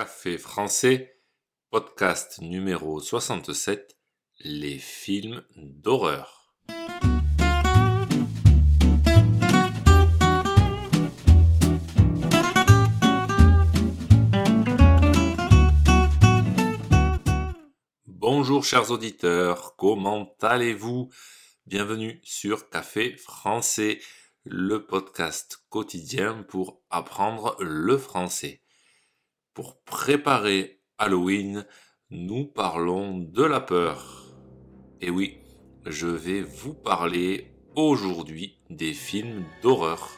Café français, podcast numéro 67, les films d'horreur. Bonjour chers auditeurs, comment allez-vous? Bienvenue sur Café français, le podcast quotidien pour apprendre le français. Pour préparer Halloween, nous parlons de la peur. Et oui, je vais vous parler aujourd'hui des films d'horreur.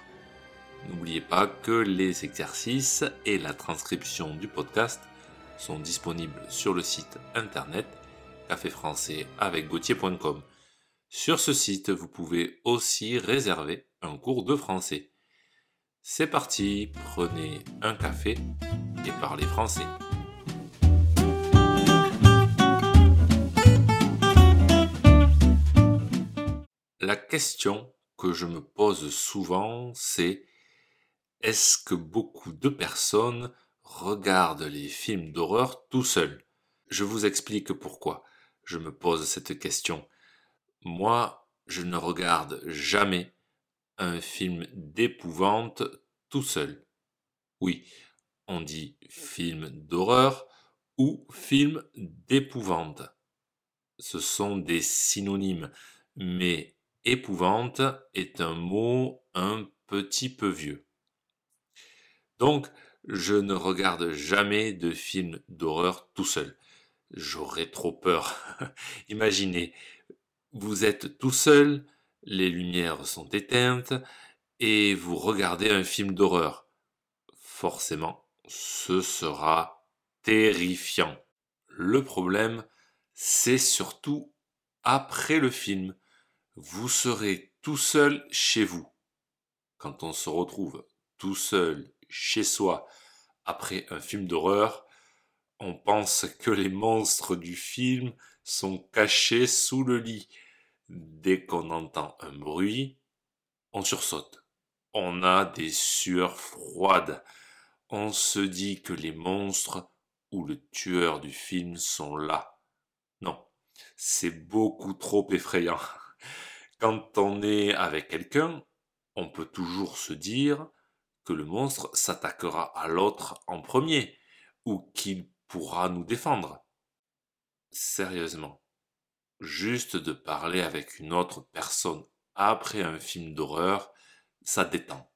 N'oubliez pas que les exercices et la transcription du podcast sont disponibles sur le site internet café français avec Sur ce site, vous pouvez aussi réserver un cours de français. C'est parti, prenez un café et parlez français. La question que je me pose souvent, c'est est-ce que beaucoup de personnes regardent les films d'horreur tout seuls? Je vous explique pourquoi je me pose cette question. Moi, je ne regarde jamais un film d'épouvante tout seul. Oui, on dit film d'horreur ou film d'épouvante. Ce sont des synonymes, mais épouvante est un mot un petit peu vieux. Donc, je ne regarde jamais de film d'horreur tout seul. J'aurais trop peur. Imaginez, vous êtes tout seul, les lumières sont éteintes et vous regardez un film d'horreur. Forcément, ce sera terrifiant. Le problème, c'est surtout après le film. Vous serez tout seul chez vous. Quand on se retrouve tout seul chez soi après un film d'horreur, on pense que les monstres du film sont cachés sous le lit Dès qu'on entend un bruit, on sursaute. On a des sueurs froides. On se dit que les monstres ou le tueur du film sont là. Non, c'est beaucoup trop effrayant. Quand on est avec quelqu'un, on peut toujours se dire que le monstre s'attaquera à l'autre en premier, ou qu'il pourra nous défendre. Sérieusement, juste de parler avec une autre personne après un film d'horreur, ça détend.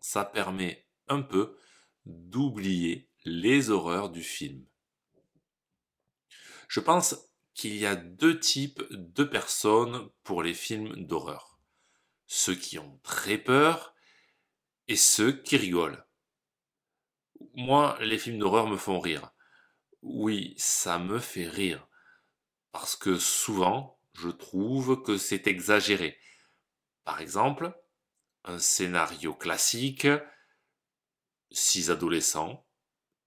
Ça permet un peu d'oublier les horreurs du film. Je pense qu'il y a deux types de personnes pour les films d'horreur. Ceux qui ont très peur et ceux qui rigolent. Moi, les films d'horreur me font rire. Oui, ça me fait rire parce que souvent, je trouve que c'est exagéré. Par exemple, un scénario classique, six adolescents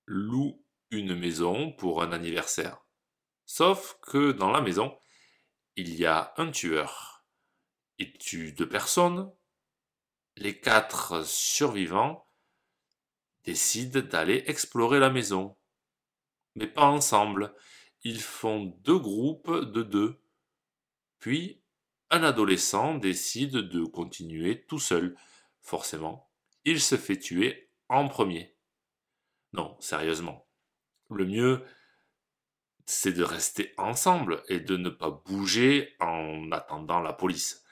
louent une maison pour un anniversaire. Sauf que dans la maison, il y a un tueur. Il tue deux personnes. Les quatre survivants décident d'aller explorer la maison. Mais pas ensemble ils font deux groupes de deux. Puis, un adolescent décide de continuer tout seul. Forcément, il se fait tuer en premier. Non, sérieusement. Le mieux, c'est de rester ensemble et de ne pas bouger en attendant la police.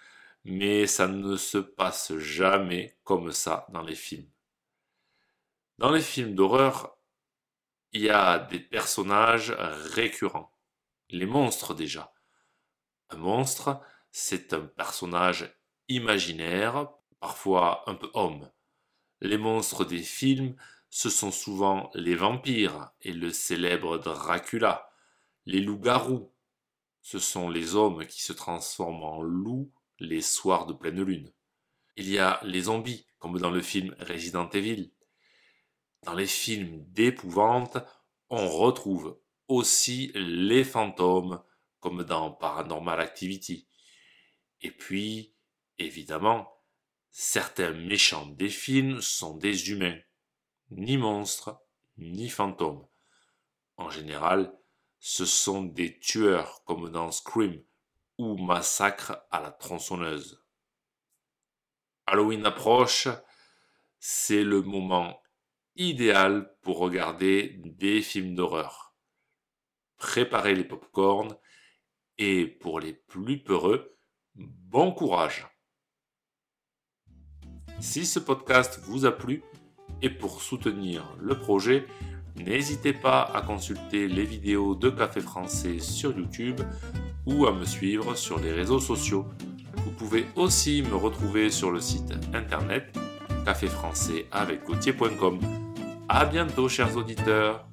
Mais ça ne se passe jamais comme ça dans les films. Dans les films d'horreur, il y a des personnages récurrents. Les monstres déjà. Un monstre, c'est un personnage imaginaire, parfois un peu homme. Les monstres des films, ce sont souvent les vampires et le célèbre Dracula. Les loups-garous, ce sont les hommes qui se transforment en loups les soirs de pleine lune. Il y a les zombies, comme dans le film Resident Evil. Dans les films d'épouvante, on retrouve aussi les fantômes, comme dans Paranormal Activity. Et puis, évidemment, certains méchants des films sont des humains, ni monstres, ni fantômes. En général, ce sont des tueurs comme dans Scream ou Massacre à la tronçonneuse. Halloween approche, c'est le moment idéal pour regarder des films d'horreur. Préparez les pop-corns et pour les plus peureux, bon courage. Si ce podcast vous a plu et pour soutenir le projet, n'hésitez pas à consulter les vidéos de Café Français sur YouTube ou à me suivre sur les réseaux sociaux. Vous pouvez aussi me retrouver sur le site internet caféfrançais avec A bientôt chers auditeurs